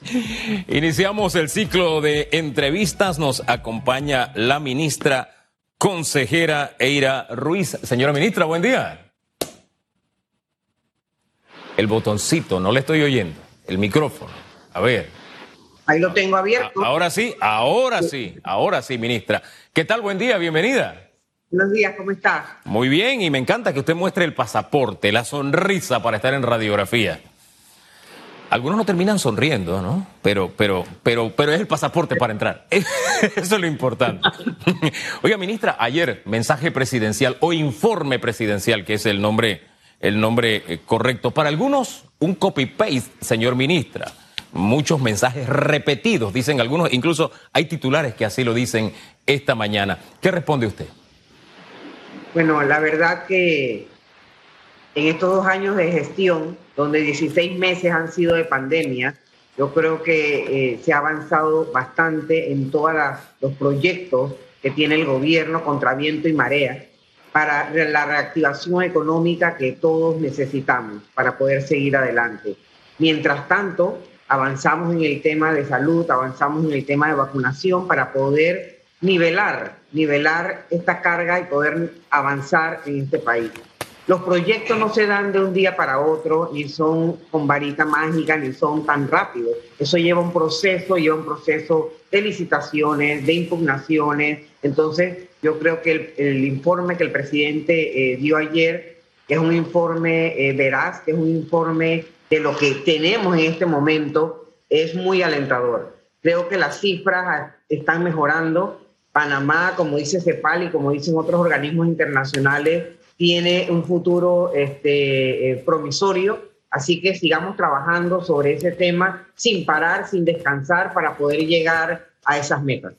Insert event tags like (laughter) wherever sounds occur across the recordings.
(laughs) Iniciamos el ciclo de entrevistas. Nos acompaña la ministra consejera Eira Ruiz. Señora ministra, buen día. El botoncito, no le estoy oyendo. El micrófono. A ver. Ahí lo tengo abierto. ahora sí, ahora sí, ahora sí, ministra. ¿Qué tal? Buen día, bienvenida. Buenos días, ¿cómo estás? Muy bien, y me encanta que usted muestre el pasaporte, la sonrisa para estar en radiografía. Algunos no terminan sonriendo, ¿no? Pero, pero, pero, pero es el pasaporte para entrar. (laughs) Eso es lo importante. (laughs) Oiga, ministra, ayer mensaje presidencial o informe presidencial, que es el nombre, el nombre eh, correcto. Para algunos, un copy-paste, señor ministra. Muchos mensajes repetidos, dicen algunos, incluso hay titulares que así lo dicen esta mañana. ¿Qué responde usted? Bueno, la verdad que en estos dos años de gestión, donde 16 meses han sido de pandemia, yo creo que eh, se ha avanzado bastante en todos los proyectos que tiene el gobierno contra viento y marea para la reactivación económica que todos necesitamos para poder seguir adelante. Mientras tanto, avanzamos en el tema de salud, avanzamos en el tema de vacunación para poder nivelar, nivelar esta carga y poder avanzar en este país. Los proyectos no se dan de un día para otro, ni son con varita mágica, ni son tan rápidos. Eso lleva un proceso, lleva un proceso de licitaciones, de impugnaciones. Entonces, yo creo que el, informe que el presidente eh, dio ayer, que es un informe eh, veraz, que es un informe de lo que tenemos en este momento, es muy alentador. Creo que las cifras están mejorando. Panamá, como dice CEPAL y como dicen otros organismos internacionales, tiene un futuro este, eh, promisorio, así que sigamos trabajando sobre ese tema sin parar, sin descansar para poder llegar a esas metas.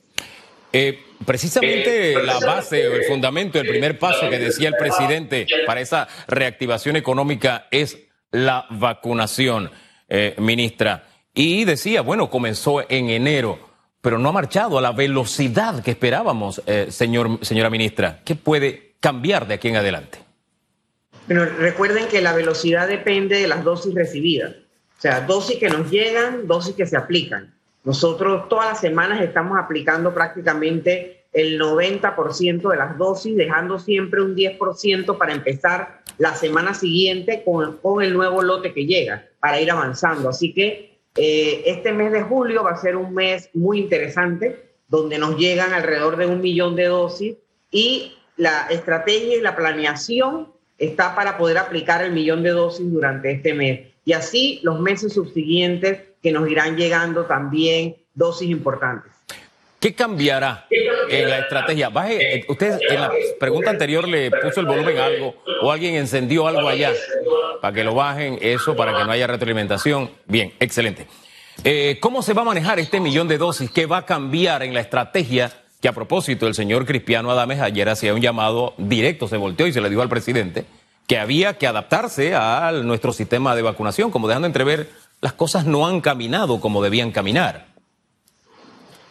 Eh, precisamente eh, la base o el fundamento, el primer paso que decía el presidente para esa reactivación económica es la vacunación, ministra. Y decía, bueno, comenzó en enero, pero no ha marchado a la velocidad que esperábamos, señor, señora ministra. ¿Qué puede cambiar de aquí en adelante? Bueno, recuerden que la velocidad depende de las dosis recibidas. O sea, dosis que nos llegan, dosis que se aplican. Nosotros todas las semanas estamos aplicando prácticamente el 90% de las dosis, dejando siempre un 10% para empezar la semana siguiente con, el nuevo lote que llega, para ir avanzando. Así que eh, este mes de julio va a ser un mes muy interesante, donde nos llegan alrededor de un millón de dosis y la estrategia y la planeación está para poder aplicar el millón de dosis durante este mes. Y así los meses subsiguientes que nos irán llegando también dosis importantes. ¿Qué cambiará en la estrategia? Baje, eh, usted en la pregunta anterior le puso el volumen a algo o alguien encendió algo allá para que lo bajen, eso, para que no haya retroalimentación. Bien, excelente. Eh, ¿Cómo se va a manejar este millón de dosis? ¿Qué va a cambiar en la estrategia que a propósito el señor Cristiano Adames ayer hacía un llamado directo, se volteó y se le dijo al presidente que había que adaptarse a nuestro sistema de vacunación, como dejando entrever las cosas no han caminado como debían caminar.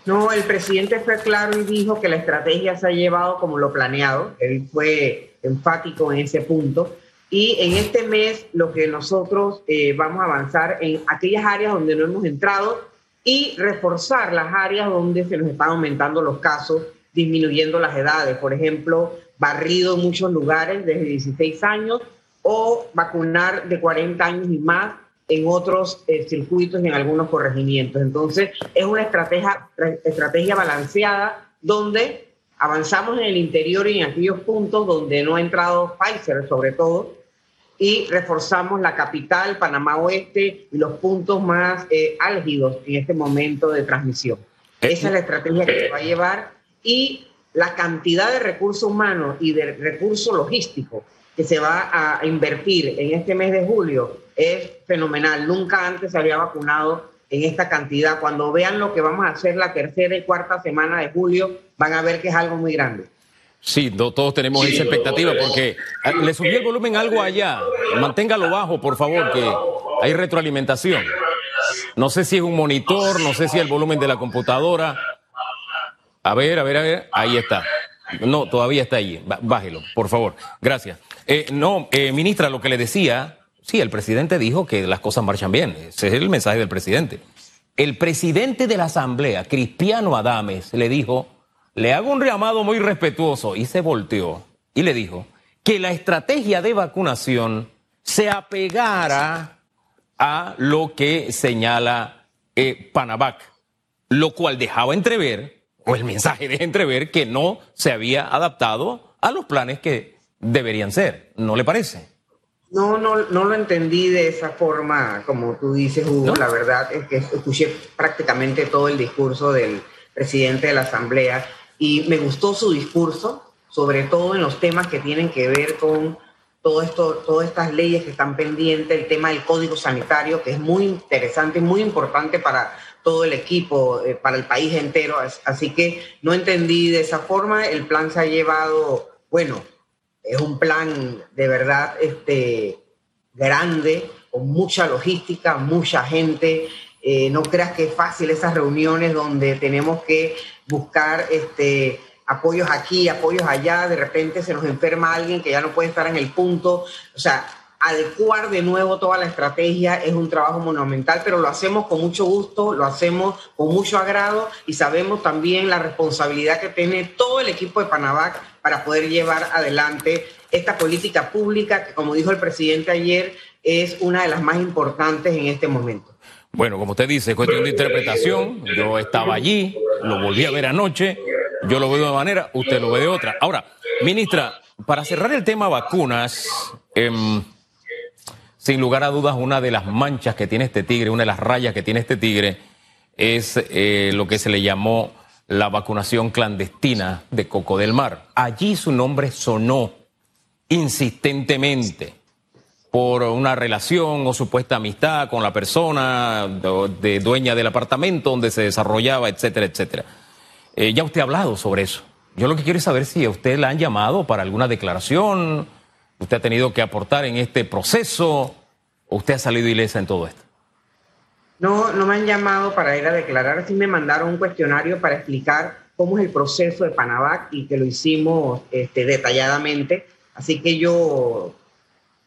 No, el presidente fue claro y dijo que la estrategia se ha llevado como lo planeado. Él fue enfático en ese punto. Y en este mes lo que nosotros eh, vamos a avanzar en aquellas áreas donde no hemos entrado y reforzar las áreas donde se nos están aumentando los casos, disminuyendo las edades. Por ejemplo, barrido en muchos lugares desde 16 años o vacunar de 40 años y más en otros eh, circuitos y en algunos corregimientos. Entonces, es una estrategia, estrategia balanceada donde avanzamos en el interior y en aquellos puntos donde no ha entrado Pfizer, sobre todo, y reforzamos la capital, Panamá Oeste y los puntos más eh, álgidos en este momento de transmisión. Eh, Esa es la estrategia que se va a llevar y la cantidad de recursos humanos y de recursos logísticos que se va a invertir en este mes de julio es fenomenal. Nunca antes se había vacunado en esta cantidad. Cuando vean lo que vamos a hacer la tercera y cuarta semana de julio, van a ver que es algo muy grande. Sí, todos tenemos esa expectativa porque ah, le subió el volumen algo allá. Manténgalo bajo, por favor, que hay retroalimentación. No sé si es un monitor, no sé si es el volumen de la computadora. A ver, a ver, a ver. Ahí está. No, todavía está ahí. Bájelo, por favor. Gracias. Eh, no, eh, ministra, lo que le decía, sí, el presidente dijo que las cosas marchan bien. Ese es el mensaje del presidente. el presidente de la Asamblea, Cristiano Adames, le dijo, le hago un llamado muy respetuoso y se volteó y le dijo que la estrategia de vacunación se apegara a lo que señala eh, Panavac, lo cual dejaba entrever, o el mensaje deja entrever, que no se había adaptado a los planes que deberían ser. ¿No le parece? No, no, no lo entendí de esa forma, como tú dices, Hugo. La verdad es que escuché prácticamente todo el discurso del presidente de la Asamblea y me gustó su discurso, sobre todo en los temas que tienen que ver con todo esto, todas estas leyes que están pendientes, el tema del código sanitario, que es muy interesante, muy importante para todo el equipo, eh, para el país entero. Así que no entendí de esa forma. El plan se ha llevado, bueno, es un plan de verdad este, grande, con mucha logística, mucha gente. Eh, no creas que es fácil esas reuniones donde tenemos que buscar este, apoyos aquí, apoyos allá, de repente se nos enferma alguien que ya no puede estar en el punto. O sea, adecuar de nuevo toda la estrategia es un trabajo monumental, pero lo hacemos con mucho gusto, lo hacemos con mucho agrado y sabemos también la responsabilidad que tiene todo el equipo de Panavac para poder llevar adelante esta política pública que, como dijo el presidente ayer, es una de las más importantes en este momento. Bueno, como usted dice, es cuestión de interpretación. Yo estaba allí, lo volví a ver anoche, yo lo veo de una manera, usted lo ve de otra. Ahora, ministra, para cerrar el tema vacunas, em, sin lugar a dudas, una de las manchas que tiene este tigre, una de las rayas que tiene este tigre, es eh, lo que se le llamó la vacunación clandestina de Coco del Mar. Allí su nombre sonó insistentemente por una relación o supuesta amistad con la persona de dueña del apartamento donde se desarrollaba, etcétera, etcétera. Eh, ya usted ha hablado sobre eso. Yo lo que quiero es saber si a usted la han llamado para alguna declaración, usted ha tenido que aportar en este proceso, o usted ha salido ilesa en todo esto. No, no me han llamado para ir a declarar, sí me mandaron un cuestionario para explicar cómo es el proceso de Panavac y que lo hicimos este, detalladamente. Así que yo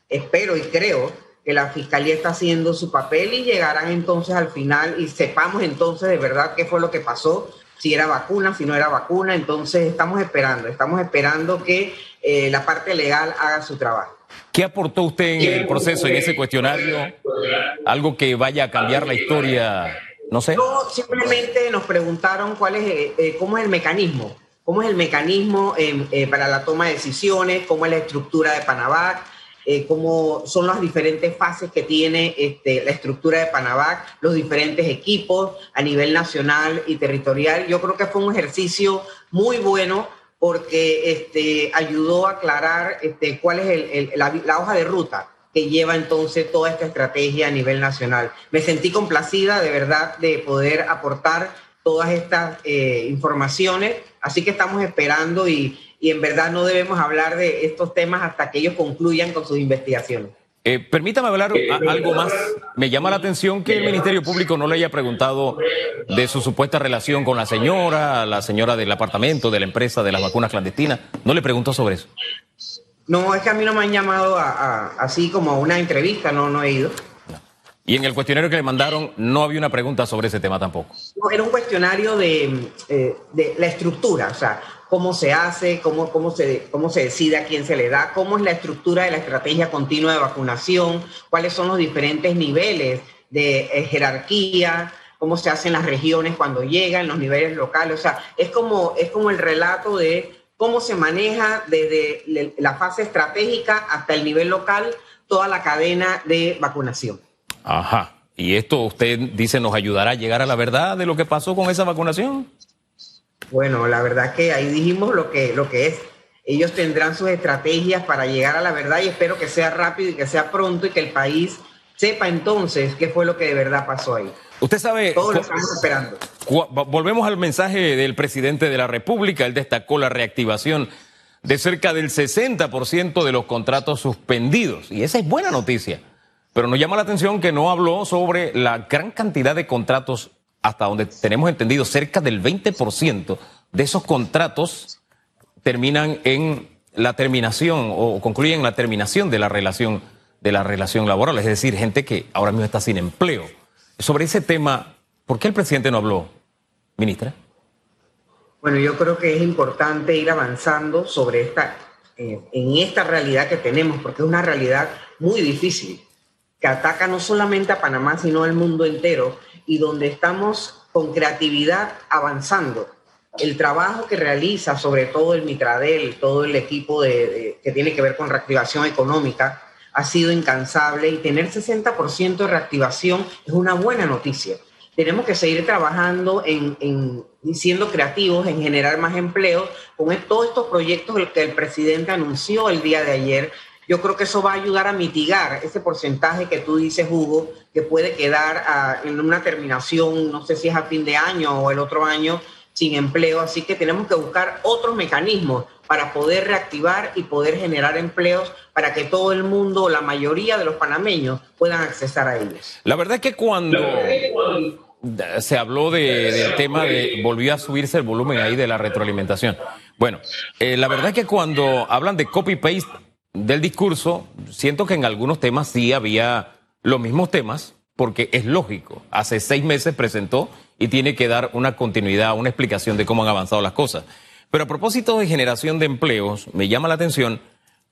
espero y creo que la fiscalía está haciendo su papel y llegarán entonces al final y sepamos entonces de verdad qué fue lo que pasó, si era vacuna, si no era vacuna. Entonces estamos esperando, estamos esperando que eh, la parte legal haga su trabajo. ¿Qué aportó usted en el proceso, en ese cuestionario? ¿Algo que vaya a cambiar la historia? No sé. No, simplemente nos preguntaron cuál es, eh, eh, cómo es el mecanismo, cómo es el mecanismo eh, para la toma de decisiones, cómo es la estructura de Panavac, cómo son las diferentes fases que tiene este, la estructura de Panavac, los diferentes equipos a nivel nacional y territorial. Yo creo que fue un ejercicio muy bueno porque este, ayudó a aclarar este, cuál es la, hoja de ruta que lleva entonces toda esta estrategia a nivel nacional. Me sentí complacida de verdad de poder aportar todas estas eh, informaciones, así que estamos esperando y, y en verdad no debemos hablar de estos temas hasta que ellos concluyan con sus investigaciones. Eh, permítame hablar algo más. Me llama la atención que el Ministerio Público no le haya preguntado de su supuesta relación con la señora, la señora del apartamento, de la empresa de las vacunas clandestinas. ¿No le preguntó sobre eso? No, es que a mí no me han llamado así como a una entrevista, no, no he ido. Y en el cuestionario que le mandaron no había una pregunta sobre ese tema tampoco. No, era un cuestionario de, eh, de la estructura, o sea, cómo se hace, cómo, cómo, se, cómo se decide a quién se le da, cómo es la estructura de la estrategia continua de vacunación, cuáles son los diferentes niveles de eh, jerarquía, cómo se hacen las regiones cuando llegan, los niveles locales. O sea, es como, es como el relato de cómo se maneja desde la fase estratégica hasta el nivel local toda la cadena de vacunación. Ajá. ¿Y esto usted dice nos ayudará a llegar a la verdad de lo que pasó con esa vacunación? Bueno, la verdad que ahí dijimos lo que, lo que es. Ellos tendrán sus estrategias para llegar a la verdad y espero que sea rápido y que sea pronto y que el país sepa entonces qué fue lo que de verdad pasó ahí. Usted sabe. Todos lo estamos esperando. Volvemos al mensaje del presidente de la República. Él destacó la reactivación de cerca del 60% de los contratos suspendidos. Y esa es buena noticia. Pero nos llama la atención que no habló sobre la gran cantidad de contratos hasta donde tenemos entendido, cerca del 20% de esos contratos terminan en la terminación o concluyen la terminación de la relación de la relación laboral, es decir, gente que ahora mismo está sin empleo. Sobre ese tema, ¿Por qué el presidente no habló, ministra? Bueno, yo creo que es importante ir avanzando sobre esta, eh, en esta realidad que tenemos, porque es una realidad muy difícil, que ataca no solamente a Panamá, sino al mundo entero, y donde estamos con creatividad avanzando. El trabajo que realiza, sobre todo el Mitradel, todo el equipo de, que tiene que ver con reactivación económica, ha sido incansable y tener 60% de reactivación es una buena noticia tenemos que seguir trabajando en, en, siendo creativos, en generar más empleos, con todos estos proyectos que el presidente anunció el día de ayer. Yo creo que eso va a ayudar a mitigar ese porcentaje que tú dices, Hugo, que puede quedar ah, en una terminación, no sé si es a fin de año o el otro año, sin empleo. Así que tenemos que buscar otros mecanismos para poder reactivar y poder generar empleos para que todo el mundo, la mayoría de los panameños, puedan accesar a ellos. La verdad es que cuando se habló del tema de, volvió a subirse el volumen ahí de la retroalimentación. Bueno, eh, la verdad es que cuando hablan de copy-paste del discurso, siento que en algunos temas sí había los mismos temas, porque es lógico. Hace seis meses presentó y tiene que dar una continuidad, una explicación de cómo han avanzado las cosas. Pero a propósito de generación de empleos, me llama la atención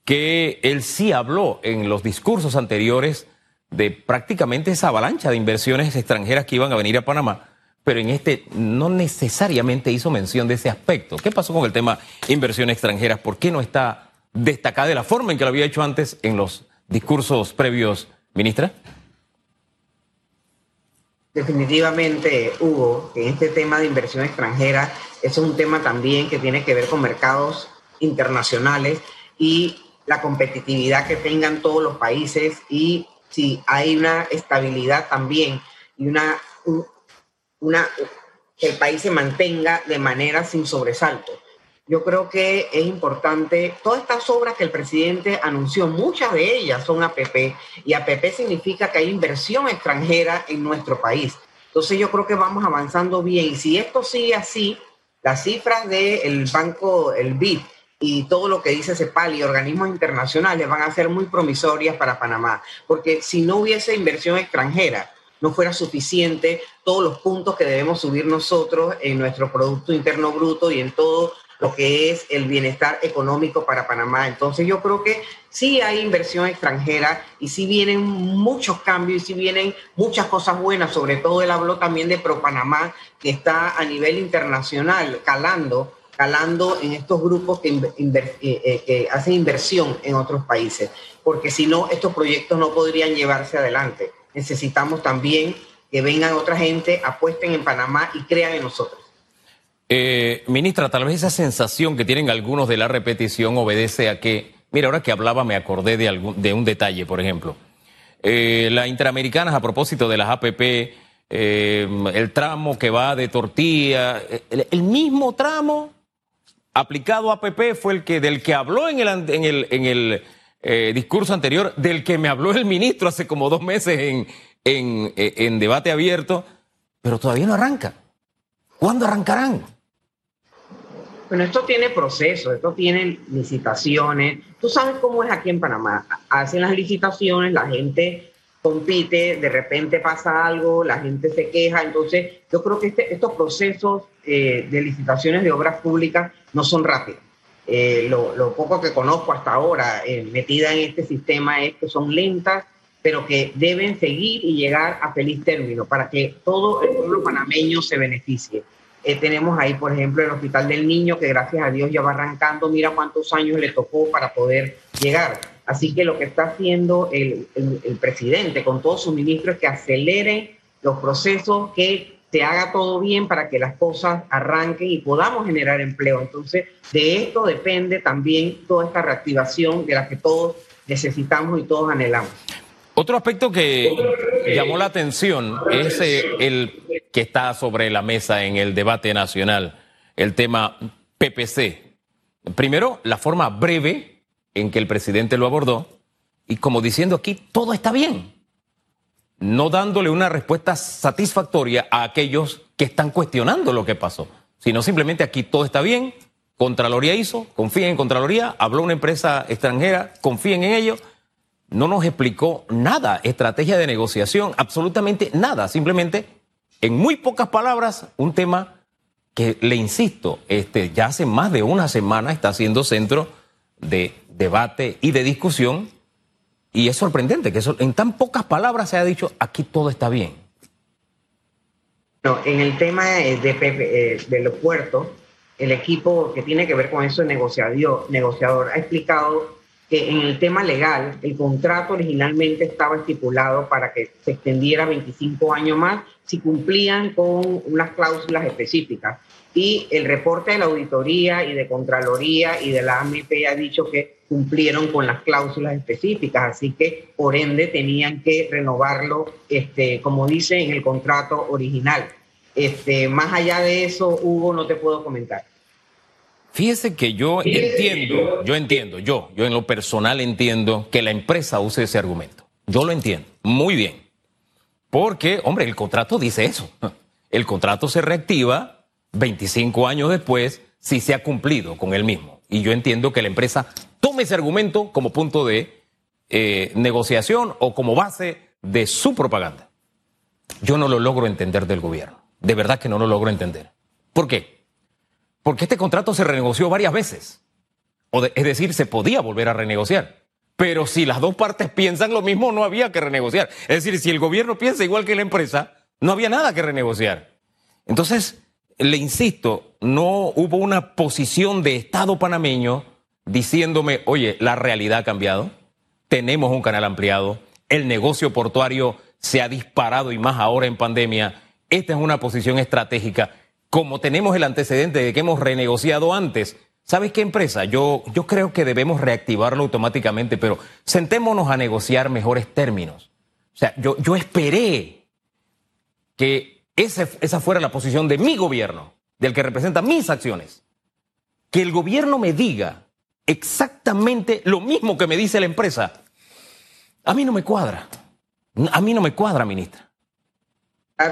que él sí habló en los discursos anteriores de prácticamente esa avalancha de inversiones extranjeras que iban a venir a Panamá, pero en este no necesariamente hizo mención de ese aspecto. ¿Qué pasó con el tema inversiones extranjeras? ¿Por qué no está destacada de la forma en que lo había hecho antes en los discursos previos, ministra? Definitivamente, Hugo, en este tema de inversión extranjera es un tema también que tiene que ver con mercados internacionales y la competitividad que tengan todos los países y si hay una estabilidad también y una, una que el país se mantenga de manera sin sobresalto. Yo creo que es importante, todas estas obras que el presidente anunció, muchas de ellas son APP y APP significa que hay inversión extranjera en nuestro país. Entonces yo creo que vamos avanzando bien y si esto sigue así, las cifras del banco, el BID, y todo lo que dice CEPAL y organismos internacionales van a ser muy promisorias para Panamá, porque si no hubiese inversión extranjera, no fuera suficiente todos los puntos que debemos subir nosotros en nuestro Producto Interno Bruto y en todo lo que es el bienestar económico para Panamá. Entonces yo creo que sí hay inversión extranjera y sí vienen muchos cambios y sí vienen muchas cosas buenas, sobre todo él habló también de Pro Panamá, que está a nivel internacional calando, calando en estos grupos que, eh, eh, que hacen inversión en otros países, porque si no, estos proyectos no podrían llevarse adelante. Necesitamos también que vengan otra gente, apuesten en Panamá y crean en nosotros. Eh, ministra, tal vez esa sensación que tienen algunos de la repetición obedece a que, mira, ahora que hablaba me acordé de, algún, de un detalle, por ejemplo. Eh, las interamericanas, a propósito de las APP, eh, el tramo que va de tortilla, el, mismo tramo aplicado a APP fue el que del que habló en el, en el, en el eh, discurso anterior, del que me habló el ministro hace como dos meses en, en, en debate abierto, pero todavía no arranca. ¿Cuándo arrancarán? Bueno, esto tiene procesos, esto tiene licitaciones. Tú sabes cómo es aquí en Panamá. Hacen las licitaciones, la gente compite, de repente pasa algo, la gente se queja. Entonces, yo creo que este, estos procesos eh, de licitaciones de obras públicas no son rápidos. Eh, lo, poco que conozco hasta ahora eh, metida en este sistema es que son lentas, pero que deben seguir y llegar a feliz término para que todo el pueblo panameño se beneficie. Eh, tenemos ahí, por ejemplo, el Hospital del Niño, que gracias a Dios ya va arrancando. Mira cuántos años le tocó para poder llegar. Así que lo que está haciendo el, el, presidente con todos sus ministros es que acelere los procesos, que se haga todo bien para que las cosas arranquen y podamos generar empleo. Entonces, de esto depende también toda esta reactivación de la que todos necesitamos y todos anhelamos. Otro aspecto que llamó la atención es eh, el que está sobre la mesa en el debate nacional, el tema PPC. Primero, la forma breve en que el presidente lo abordó y como diciendo aquí, todo está bien, no dándole una respuesta satisfactoria a aquellos que están cuestionando lo que pasó, sino simplemente aquí todo está bien, Contraloría hizo, confíen en Contraloría, habló una empresa extranjera, confíen en ellos no nos explicó nada, estrategia de negociación, absolutamente nada, simplemente en muy pocas palabras, un tema que, le insisto, este, ya hace más de una semana está siendo centro de debate y de discusión. Y es sorprendente que eso, en tan pocas palabras se haya dicho, aquí todo está bien. No, en el tema de, de, de los puertos, el equipo que tiene que ver con eso, negociador ha explicado que en el tema legal, el contrato originalmente estaba estipulado para que se extendiera 25 años más si cumplían con unas cláusulas específicas. Y el reporte de la auditoría y de Contraloría y de la AMP ha dicho que cumplieron con las cláusulas específicas, así que por ende tenían que renovarlo, este, como dice en el contrato original. Este, más allá de eso, Hugo, no te puedo comentar. Fíjese que yo entiendo, yo entiendo, yo, yo en lo personal entiendo que la empresa use ese argumento. Yo lo entiendo, muy bien. Porque, hombre, el contrato dice eso. (laughs) El contrato se reactiva 25 años después si se ha cumplido con él mismo. Y yo entiendo que la empresa tome ese argumento como punto de eh, negociación o como base de su propaganda. Yo no lo logro entender del gobierno. De verdad que no lo logro entender. ¿Por qué? Porque este contrato se renegoció varias veces. O es decir, se podía volver a renegociar. Pero si las dos partes piensan lo mismo, no había que renegociar. Es decir, si el gobierno piensa igual que la empresa, no había nada que renegociar. Entonces, le insisto, no hubo una posición de Estado panameño diciéndome, oye, la realidad ha cambiado, tenemos un canal ampliado, el negocio portuario se ha disparado y más ahora en pandemia, esta es una posición estratégica como tenemos el antecedente de que hemos renegociado antes, ¿sabes qué empresa? Yo, creo que debemos reactivarlo automáticamente, pero sentémonos a negociar mejores términos. O sea, yo, yo esperé que esa fuera la posición de mi gobierno, del que representa mis acciones. Que el gobierno me diga exactamente lo mismo que me dice la empresa. A mí no me cuadra. A mí no me cuadra, ministra.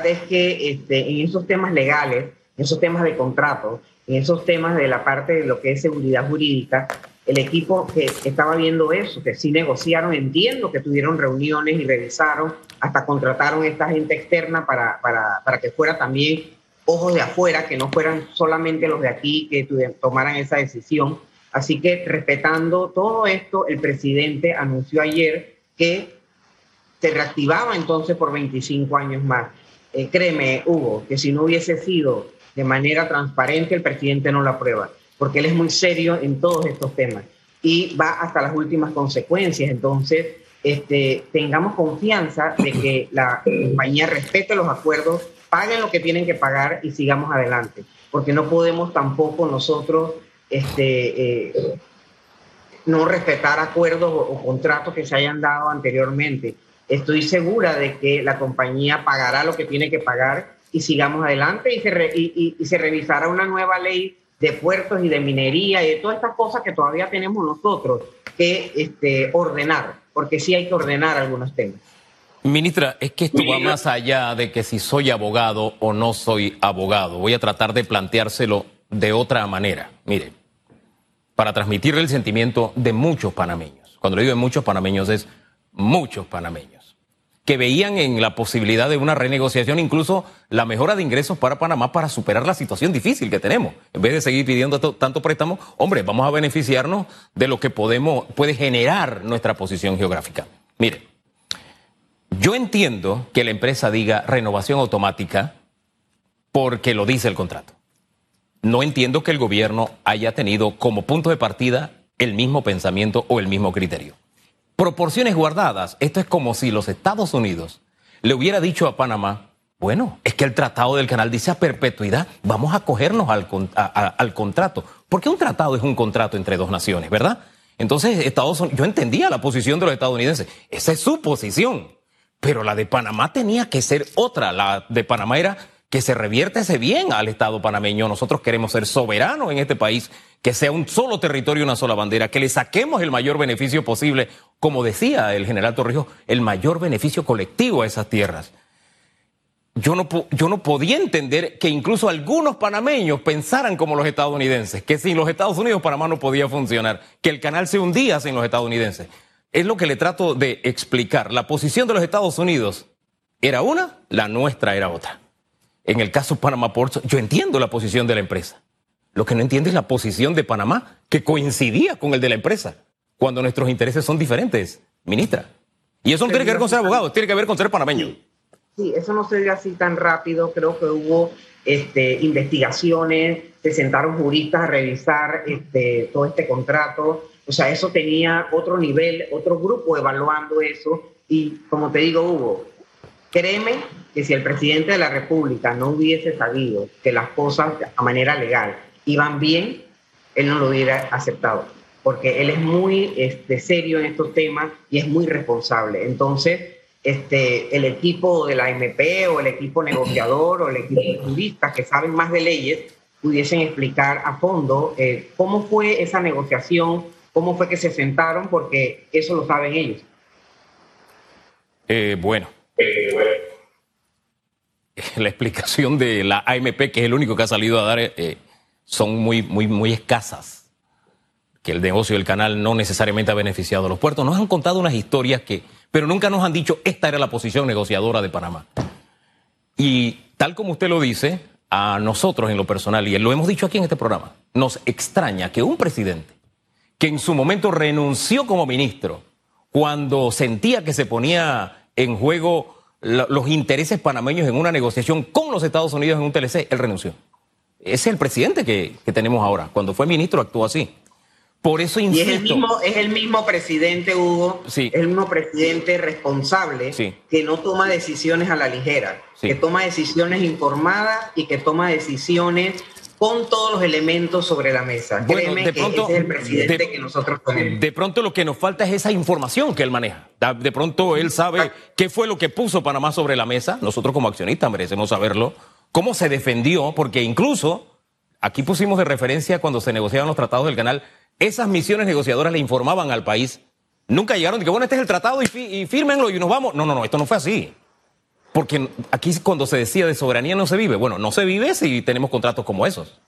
Es que este, en esos temas legales en esos temas de contrato, en esos temas de la parte de lo que es seguridad jurídica, el equipo que estaba viendo eso, que sí negociaron, entiendo que tuvieron reuniones y revisaron, hasta contrataron a esta gente externa para, para, para que fuera también ojos de afuera, que no fueran solamente los de aquí que tomaran esa decisión. Así que respetando todo esto, el presidente anunció ayer que se reactivaba entonces por 25 años más. Eh, créeme, Hugo, que si no hubiese sido de manera transparente, el presidente no lo aprueba, porque él es muy serio en todos estos temas y va hasta las últimas consecuencias. Entonces, este, tengamos confianza de que la compañía respete los acuerdos, paguen lo que tienen que pagar y sigamos adelante, porque no podemos tampoco nosotros este, eh, no respetar acuerdos o contratos que se hayan dado anteriormente. Estoy segura de que la compañía pagará lo que tiene que pagar y sigamos adelante y se, y, se revisará una nueva ley de puertos y de minería y de todas estas cosas que todavía tenemos nosotros que este, ordenar, porque sí hay que ordenar algunos temas. Ministra, es que esto va más allá de que si soy abogado o no soy abogado. Voy a tratar de planteárselo de otra manera. Mire, para transmitirle el sentimiento de muchos panameños. Cuando digo de muchos panameños es muchos panameños que veían en la posibilidad de una renegociación, incluso la mejora de ingresos para Panamá para superar la situación difícil que tenemos. En vez de seguir pidiendo tanto préstamo, hombre, vamos a beneficiarnos de lo que podemos, puede generar nuestra posición geográfica. Mire, yo entiendo que la empresa diga renovación automática porque lo dice el contrato. No entiendo que el gobierno haya tenido como punto de partida el mismo pensamiento o el mismo criterio proporciones guardadas. Esto es como si los Estados Unidos le hubiera dicho a Panamá, bueno, es que el tratado del canal dice a perpetuidad, vamos a cogernos al, al contrato. Porque un tratado es un contrato entre dos naciones, ¿verdad? Entonces, Estados Unidos, yo entendía la posición de los estadounidenses, esa es su posición, pero la de Panamá tenía que ser otra. La de Panamá era que se revierte ese bien al Estado panameño. Nosotros queremos ser soberanos en este país, que sea un solo territorio, una sola bandera, que le saquemos el mayor beneficio posible, como decía el general Torrijos, el mayor beneficio colectivo a esas tierras. Yo no, yo no podía entender que incluso algunos panameños pensaran como los estadounidenses, que sin los Estados Unidos Panamá no podía funcionar, que el canal se hundía sin los estadounidenses. Es lo que le trato de explicar. La posición de los Estados Unidos era una, la nuestra era otra. En el caso Panamá Ports, yo entiendo la posición de la empresa. Lo que no entiende es la posición de Panamá, que coincidía con el de la empresa, cuando nuestros intereses son diferentes, ministra. Y eso no tiene que ver con ser abogado, tiene que ver con ser panameño. Sí, eso no se dio así tan rápido. Creo que hubo este, investigaciones, se sentaron juristas a revisar este, todo este contrato. O sea, eso tenía otro nivel, otro grupo evaluando eso. Y como te digo, Hugo, créeme que si el presidente de la República no hubiese sabido que las cosas a manera legal iban bien, él no lo hubiera aceptado, porque él es muy este, serio en estos temas y es muy responsable. Entonces, este, el equipo de la AMP o el equipo negociador o el equipo de juristas que saben más de leyes pudiesen explicar a fondo eh, cómo fue esa negociación, cómo fue que se sentaron, porque eso lo saben ellos. Eh, bueno. (laughs) La explicación de la AMP, que es el único que ha salido a dar, eh, son muy, muy, muy escasas. Que el negocio del canal no necesariamente ha beneficiado a los puertos. Nos han contado unas historias que, pero nunca nos han dicho esta era la posición negociadora de Panamá. Y tal como usted lo dice, a nosotros en lo personal, y lo hemos dicho aquí en este programa, nos extraña que un presidente que en su momento renunció como ministro cuando sentía que se ponía en juego los intereses panameños en una negociación con los Estados Unidos en un TLC, él renunció. Ese es el presidente que, tenemos ahora. Cuando fue ministro actuó así. Por eso insisto. Y es el mismo, es el mismo presidente, Hugo, sí. es el mismo presidente responsable que no toma decisiones a la ligera, que toma decisiones informadas y que toma decisiones con todos los elementos sobre la mesa. Créeme de pronto, que ese es el presidente que nosotros tenemos. De pronto lo que nos falta es esa información que él maneja. De pronto él sabe qué fue lo que puso Panamá sobre la mesa. Nosotros como accionistas merecemos saberlo. Cómo se defendió, porque incluso aquí pusimos de referencia cuando se negociaban los tratados del canal esas misiones negociadoras le informaban al país. Nunca llegaron de que, bueno, este es el tratado y, y fírmenlo y nos vamos. No, no, no, esto no fue así. Porque aquí cuando se decía de soberanía no se vive. Bueno, no se vive si tenemos contratos como esos.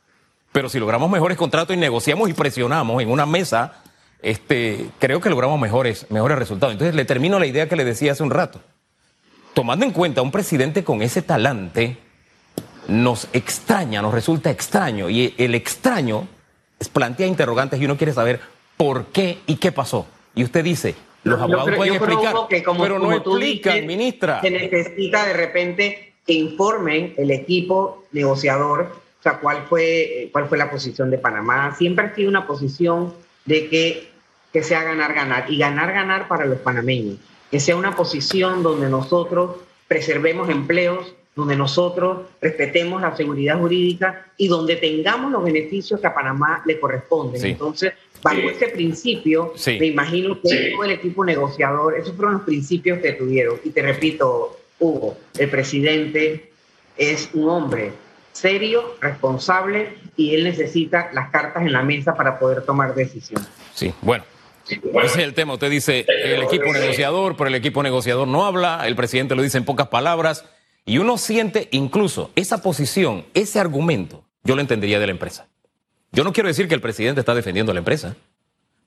Pero si logramos mejores contratos y negociamos y presionamos en una mesa, este, creo que logramos mejores, mejores resultados. Entonces le termino la idea que le decía hace un rato. Tomando en cuenta un presidente con ese talante, nos extraña, nos resulta extraño. Y el extraño plantea interrogantes y uno quiere saber por qué y qué pasó. Y usted dice, los abogados pueden explicar, pero no explican, ministra. Se necesita de repente que informen el equipo negociador, o sea, cuál fue, cuál fue la posición de Panamá. Siempre ha sido una posición de que, que sea ganar-ganar y ganar-ganar para los panameños. Que sea una posición donde nosotros preservemos empleos, donde nosotros respetemos la seguridad jurídica y donde tengamos los beneficios que a Panamá le corresponden. Entonces, bajo ese principio, me imagino que todo el equipo negociador, esos fueron los principios que tuvieron. Y te repito, Hugo, el presidente es un hombre serio, responsable y él necesita las cartas en la mesa para poder tomar decisiones. Sí, bueno. Ese es el tema. Usted dice el equipo negociador, pero el equipo negociador no habla, el presidente lo dice en pocas palabras. Y uno siente incluso esa posición, ese argumento, yo lo entendería de la empresa. Yo no quiero decir que el presidente está defendiendo a la empresa,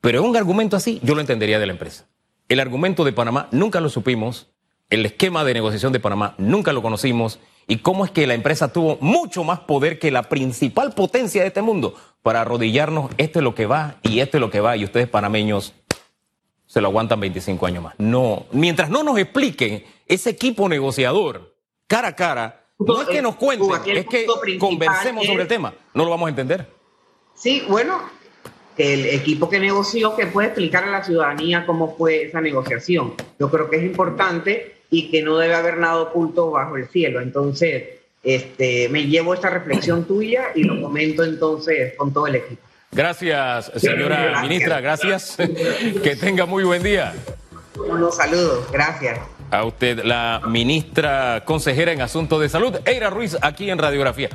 pero un argumento así yo lo entendería de la empresa. El argumento de Panamá nunca lo supimos, el esquema de negociación de Panamá nunca lo conocimos y cómo es que la empresa tuvo mucho más poder que la principal potencia de este mundo para arrodillarnos, esto es lo que va y esto es lo que va y ustedes panameños se lo aguantan 25 años más. No, mientras no nos expliquen ese equipo negociador cara a cara, no es que nos cuenten, es que conversemos sobre el tema. No lo vamos a entender. Sí, bueno, el equipo que negoció que puede explicar a la ciudadanía cómo fue esa negociación. Yo creo que es importante y que no debe haber nada oculto bajo el cielo. Entonces, este, me llevo esta reflexión tuya y lo comento entonces con todo el equipo. Gracias, señora ministra, gracias. (laughs) que tenga muy buen día. Unos saludos, gracias a usted, la ministra consejera en Asuntos de Salud, Eira Ruiz, aquí en Radiografía.